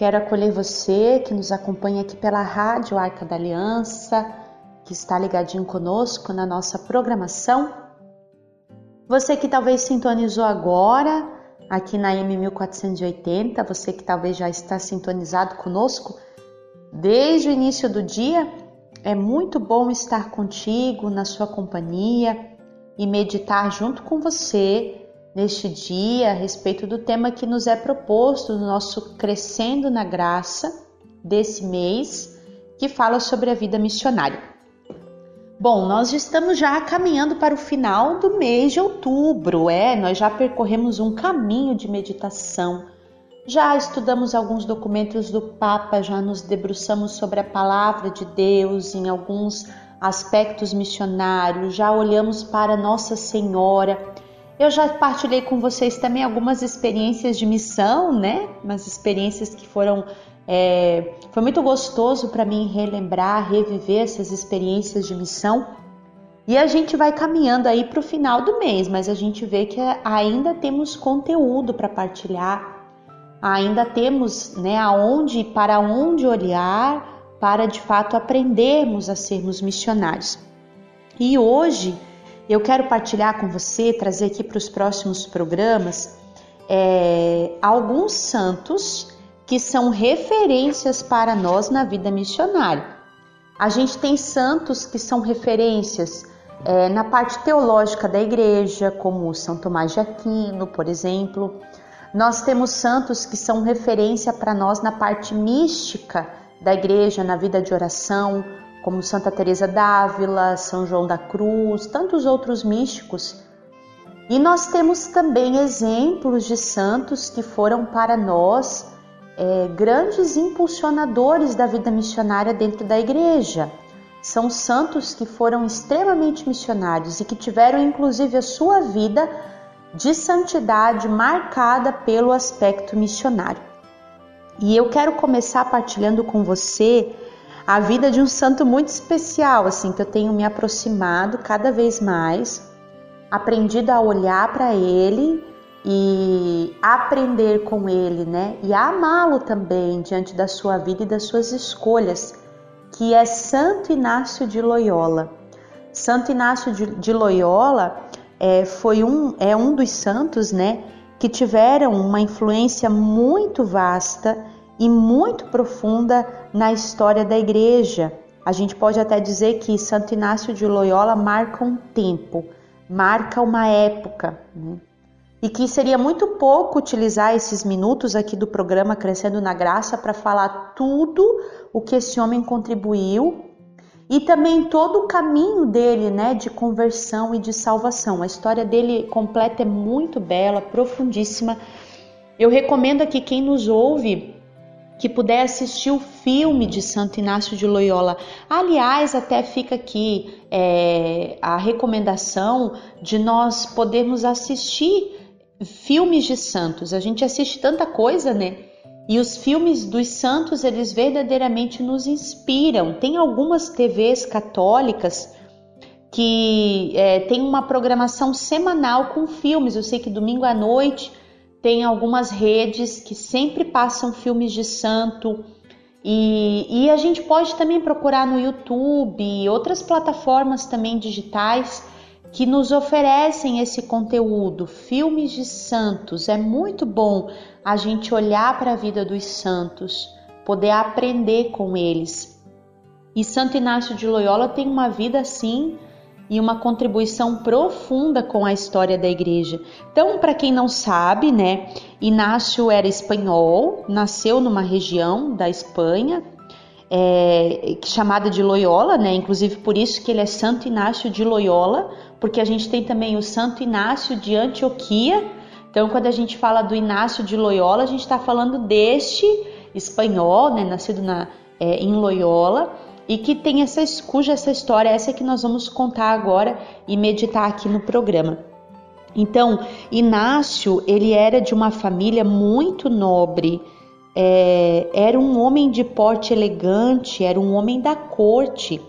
Quero acolher você que nos acompanha aqui pela Rádio Arca da Aliança, que está ligadinho conosco na nossa programação. Você que talvez sintonizou agora aqui na M1480, você que talvez já está sintonizado conosco desde o início do dia, é muito bom estar contigo, na sua companhia e meditar junto com você neste dia a respeito do tema que nos é proposto no nosso Crescendo na Graça desse mês, que fala sobre a vida missionária. Bom, nós estamos já caminhando para o final do mês de outubro, é, nós já percorremos um caminho de meditação. Já estudamos alguns documentos do Papa, já nos debruçamos sobre a palavra de Deus em alguns aspectos missionários, já olhamos para Nossa Senhora eu já partilhei com vocês também algumas experiências de missão, né? Umas experiências que foram. É, foi muito gostoso para mim relembrar, reviver essas experiências de missão. E a gente vai caminhando aí para o final do mês, mas a gente vê que ainda temos conteúdo para partilhar, ainda temos né, aonde, para onde olhar, para de fato aprendermos a sermos missionários. E hoje eu quero partilhar com você, trazer aqui para os próximos programas, é, alguns santos que são referências para nós na vida missionária. A gente tem santos que são referências é, na parte teológica da igreja, como São Tomás de Aquino, por exemplo. Nós temos santos que são referência para nós na parte mística da igreja, na vida de oração, como Santa Teresa d'Ávila, São João da Cruz, tantos outros místicos. E nós temos também exemplos de santos que foram para nós é, grandes impulsionadores da vida missionária dentro da igreja. São santos que foram extremamente missionários e que tiveram inclusive a sua vida de santidade marcada pelo aspecto missionário. E eu quero começar partilhando com você a vida de um santo muito especial, assim, que eu tenho me aproximado cada vez mais, aprendido a olhar para ele e aprender com ele, né? E amá-lo também diante da sua vida e das suas escolhas, que é Santo Inácio de Loyola. Santo Inácio de Loyola é, foi um, é um dos santos, né, que tiveram uma influência muito vasta e muito profunda na história da igreja. A gente pode até dizer que Santo Inácio de Loyola marca um tempo, marca uma época, né? e que seria muito pouco utilizar esses minutos aqui do programa Crescendo na Graça para falar tudo o que esse homem contribuiu e também todo o caminho dele, né, de conversão e de salvação. A história dele completa é muito bela, profundíssima. Eu recomendo aqui quem nos ouve que puder assistir o filme de Santo Inácio de Loyola. Aliás, até fica aqui é, a recomendação de nós podermos assistir filmes de santos. A gente assiste tanta coisa, né? E os filmes dos santos, eles verdadeiramente nos inspiram. Tem algumas TVs católicas que é, tem uma programação semanal com filmes. Eu sei que domingo à noite tem algumas redes que sempre passam filmes de santo. E, e a gente pode também procurar no YouTube e outras plataformas também digitais que nos oferecem esse conteúdo, filmes de santos. É muito bom a gente olhar para a vida dos santos, poder aprender com eles. E Santo Inácio de Loyola tem uma vida assim e uma contribuição profunda com a história da igreja. Então, para quem não sabe, né, Inácio era espanhol, nasceu numa região da Espanha, é, chamada de Loyola, né? Inclusive por isso que ele é Santo Inácio de Loyola, porque a gente tem também o Santo Inácio de Antioquia. Então, quando a gente fala do Inácio de Loyola, a gente está falando deste espanhol, né? Nascido na, é, em Loyola e que tem essa cuja essa história essa que nós vamos contar agora e meditar aqui no programa. Então, Inácio ele era de uma família muito nobre, é, era um homem de porte elegante, era um homem da corte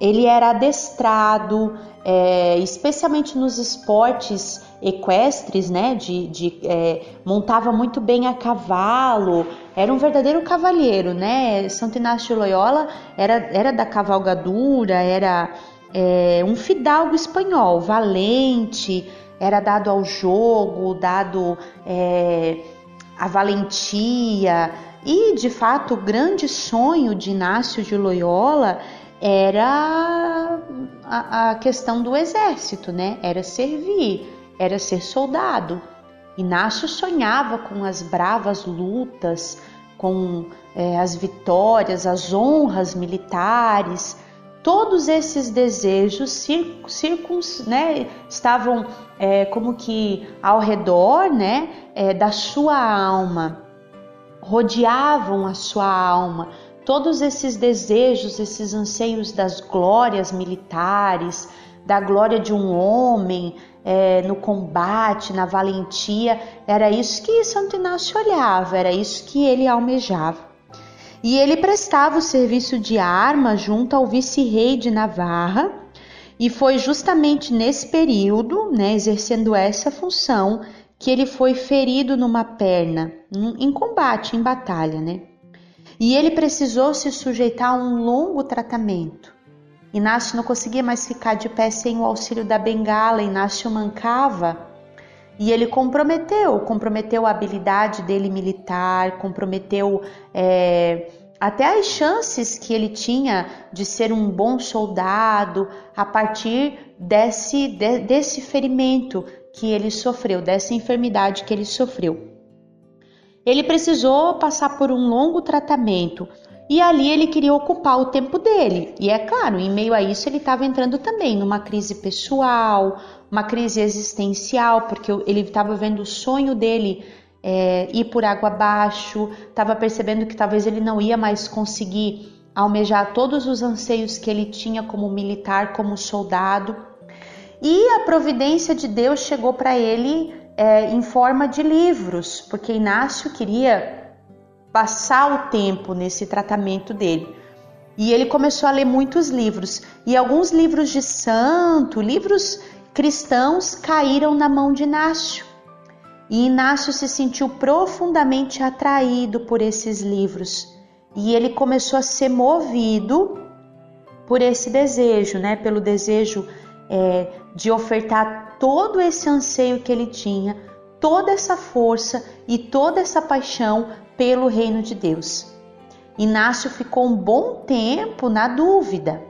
ele era adestrado, é, especialmente nos esportes equestres, né? De, de é, montava muito bem a cavalo, era um verdadeiro cavalheiro, né? Santo Inácio de Loyola era, era da cavalgadura, era é, um fidalgo espanhol, valente, era dado ao jogo, dado é, à valentia. E de fato, o grande sonho de Inácio de Loyola era a, a questão do exército, né? Era servir, era ser soldado. Inácio sonhava com as bravas lutas, com é, as vitórias, as honras militares. Todos esses desejos circuns, né, estavam é, como que ao redor né, é, da sua alma, rodeavam a sua alma, todos esses desejos, esses anseios das glórias militares, da glória de um homem é, no combate, na valentia, era isso que Santo Inácio olhava, era isso que ele almejava. E ele prestava o serviço de arma junto ao vice-rei de Navarra, e foi justamente nesse período, né, exercendo essa função, que ele foi ferido numa perna, em combate, em batalha, né? E ele precisou se sujeitar a um longo tratamento. Inácio não conseguia mais ficar de pé sem o auxílio da bengala, Inácio mancava e ele comprometeu, comprometeu a habilidade dele militar, comprometeu é, até as chances que ele tinha de ser um bom soldado a partir desse, de, desse ferimento que ele sofreu, dessa enfermidade que ele sofreu. Ele precisou passar por um longo tratamento e ali ele queria ocupar o tempo dele. E é claro, em meio a isso ele estava entrando também numa crise pessoal, uma crise existencial, porque ele estava vendo o sonho dele é, ir por água abaixo, estava percebendo que talvez ele não ia mais conseguir almejar todos os anseios que ele tinha como militar, como soldado. E a providência de Deus chegou para ele é, em forma de livros, porque Inácio queria passar o tempo nesse tratamento dele. E ele começou a ler muitos livros. E alguns livros de santo, livros cristãos, caíram na mão de Inácio. E Inácio se sentiu profundamente atraído por esses livros. E ele começou a ser movido por esse desejo, né? Pelo desejo é, de ofertar todo esse anseio que ele tinha, toda essa força e toda essa paixão pelo reino de Deus. Inácio ficou um bom tempo na dúvida.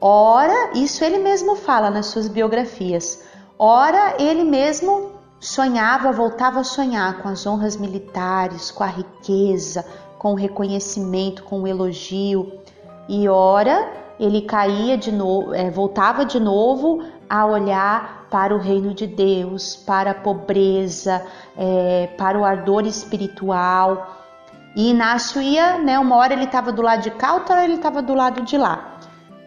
Ora, isso ele mesmo fala nas suas biografias. Ora, ele mesmo sonhava, voltava a sonhar com as honras militares, com a riqueza, com o reconhecimento, com o elogio. E ora, ele caía de novo, é, voltava de novo a olhar para o reino de Deus, para a pobreza, é, para o ardor espiritual. E Inácio ia, né, uma hora ele estava do lado de cá, outra hora ele estava do lado de lá.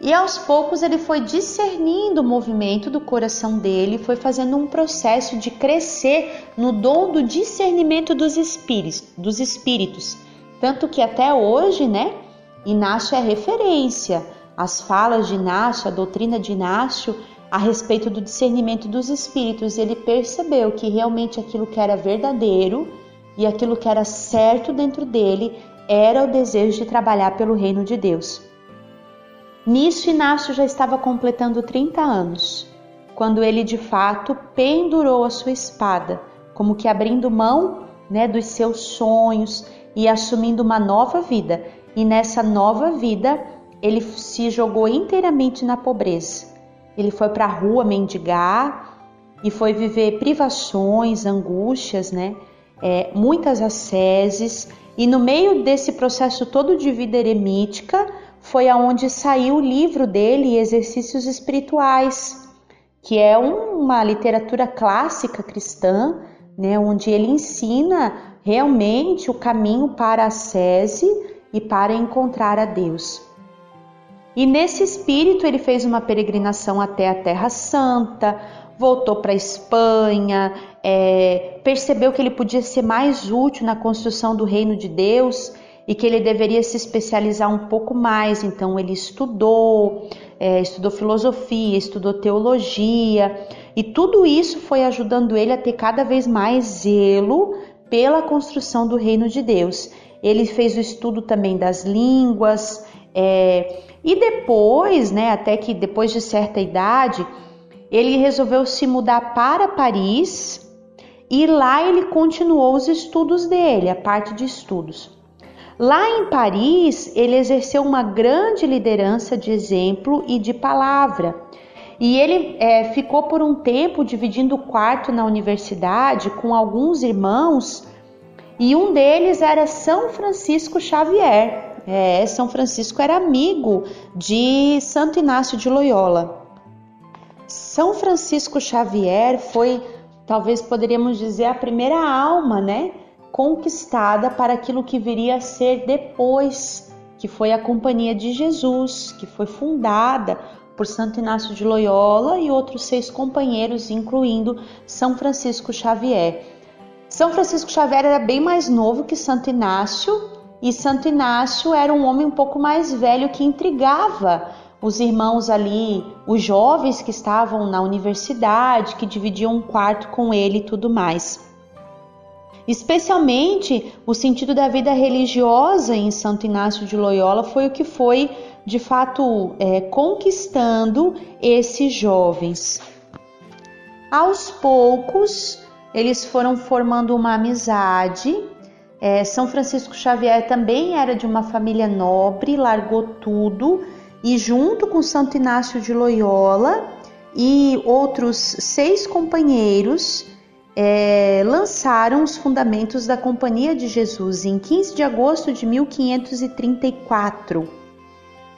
E aos poucos ele foi discernindo o movimento do coração dele, foi fazendo um processo de crescer no dom do discernimento dos espíritos, dos espíritos. Tanto que até hoje, né, Inácio é referência. As falas de Inácio, a doutrina de Inácio a respeito do discernimento dos espíritos, ele percebeu que realmente aquilo que era verdadeiro e aquilo que era certo dentro dele era o desejo de trabalhar pelo reino de Deus. Nisso, Inácio já estava completando 30 anos, quando ele de fato pendurou a sua espada, como que abrindo mão né, dos seus sonhos e assumindo uma nova vida. E nessa nova vida, ele se jogou inteiramente na pobreza ele foi para a rua mendigar e foi viver privações, angústias, né? É, muitas asceses. E no meio desse processo todo de vida eremítica foi aonde saiu o livro dele, Exercícios Espirituais, que é uma literatura clássica cristã, né? Onde ele ensina realmente o caminho para a ascese e para encontrar a Deus. E nesse espírito ele fez uma peregrinação até a Terra Santa, voltou para a Espanha, é, percebeu que ele podia ser mais útil na construção do reino de Deus e que ele deveria se especializar um pouco mais. Então ele estudou, é, estudou filosofia, estudou teologia, e tudo isso foi ajudando ele a ter cada vez mais zelo pela construção do reino de Deus. Ele fez o estudo também das línguas, é, e depois, né, até que depois de certa idade, ele resolveu se mudar para Paris e lá ele continuou os estudos dele, a parte de estudos. Lá em Paris, ele exerceu uma grande liderança de exemplo e de palavra. E ele é, ficou por um tempo dividindo o quarto na universidade com alguns irmãos, e um deles era São Francisco Xavier. É, São Francisco era amigo de Santo Inácio de Loyola. São Francisco Xavier foi, talvez poderíamos dizer, a primeira alma, né, conquistada para aquilo que viria a ser depois, que foi a Companhia de Jesus, que foi fundada por Santo Inácio de Loyola e outros seis companheiros, incluindo São Francisco Xavier. São Francisco Xavier era bem mais novo que Santo Inácio e Santo Inácio era um homem um pouco mais velho que intrigava os irmãos ali, os jovens que estavam na universidade, que dividiam um quarto com ele e tudo mais. Especialmente o sentido da vida religiosa em Santo Inácio de Loyola foi o que foi de fato é, conquistando esses jovens. Aos poucos, eles foram formando uma amizade. É, São Francisco Xavier também era de uma família nobre, largou tudo e junto com Santo Inácio de Loyola e outros seis companheiros é, lançaram os fundamentos da Companhia de Jesus em 15 de agosto de 1534.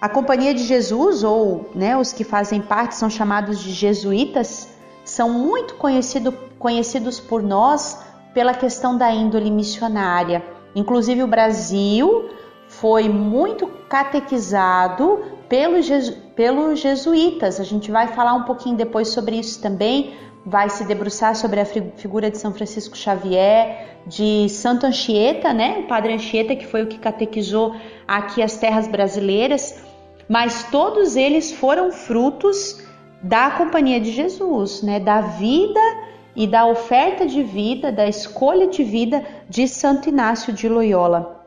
A Companhia de Jesus, ou né, os que fazem parte, são chamados de jesuítas, são muito conhecido, conhecidos por nós pela questão da índole missionária. Inclusive, o Brasil foi muito catequizado pelos, pelos jesuítas. A gente vai falar um pouquinho depois sobre isso também. Vai se debruçar sobre a figura de São Francisco Xavier, de Santo Anchieta, né? O padre Anchieta, que foi o que catequizou aqui as terras brasileiras. Mas todos eles foram frutos da companhia de Jesus, né? Da vida e da oferta de vida, da escolha de vida de Santo Inácio de Loyola.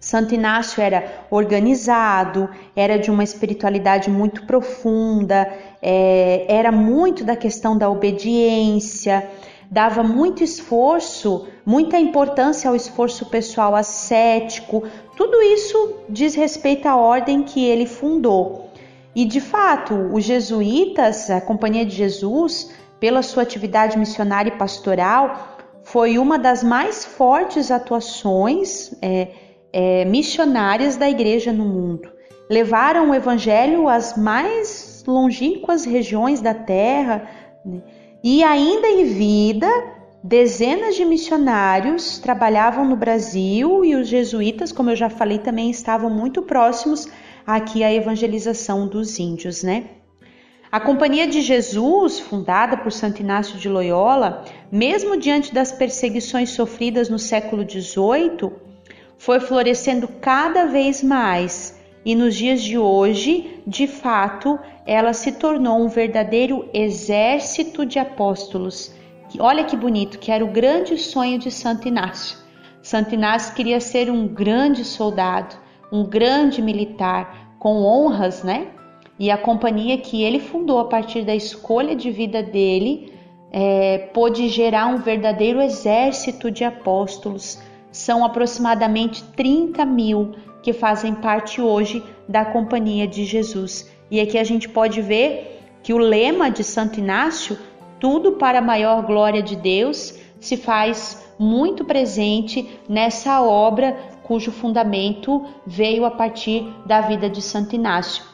Santo Inácio era organizado, era de uma espiritualidade muito profunda, é, era muito da questão da obediência, dava muito esforço, muita importância ao esforço pessoal ascético. Tudo isso diz respeito à ordem que ele fundou. E de fato, os jesuítas, a Companhia de Jesus, pela sua atividade missionária e pastoral, foi uma das mais fortes atuações. É, é, missionárias da igreja no mundo. Levaram o evangelho às mais longínquas regiões da terra né? e, ainda em vida, dezenas de missionários trabalhavam no Brasil e os jesuítas, como eu já falei, também estavam muito próximos aqui à evangelização dos índios, né? A Companhia de Jesus, fundada por Santo Inácio de Loyola, mesmo diante das perseguições sofridas no século XVIII, foi florescendo cada vez mais e nos dias de hoje, de fato, ela se tornou um verdadeiro exército de apóstolos. Olha que bonito, que era o grande sonho de Santo Inácio. Santo Inácio queria ser um grande soldado, um grande militar, com honras, né? E a companhia que ele fundou a partir da escolha de vida dele é, pôde gerar um verdadeiro exército de apóstolos são aproximadamente 30 mil que fazem parte hoje da Companhia de Jesus. E aqui a gente pode ver que o lema de Santo Inácio, tudo para a maior glória de Deus, se faz muito presente nessa obra cujo fundamento veio a partir da vida de Santo Inácio.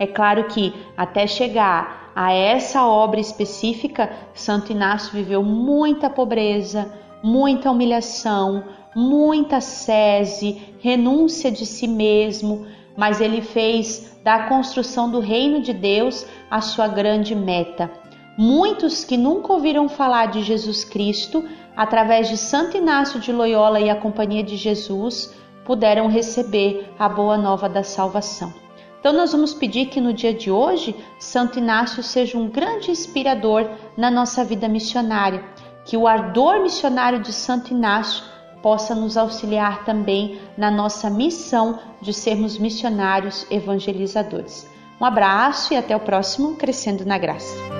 É claro que até chegar a essa obra específica, Santo Inácio viveu muita pobreza, muita humilhação, muita sese, renúncia de si mesmo, mas ele fez da construção do reino de Deus a sua grande meta. Muitos que nunca ouviram falar de Jesus Cristo, através de Santo Inácio de Loyola e a Companhia de Jesus, puderam receber a boa nova da salvação. Então, nós vamos pedir que no dia de hoje, Santo Inácio seja um grande inspirador na nossa vida missionária, que o ardor missionário de Santo Inácio possa nos auxiliar também na nossa missão de sermos missionários evangelizadores. Um abraço e até o próximo Crescendo na Graça.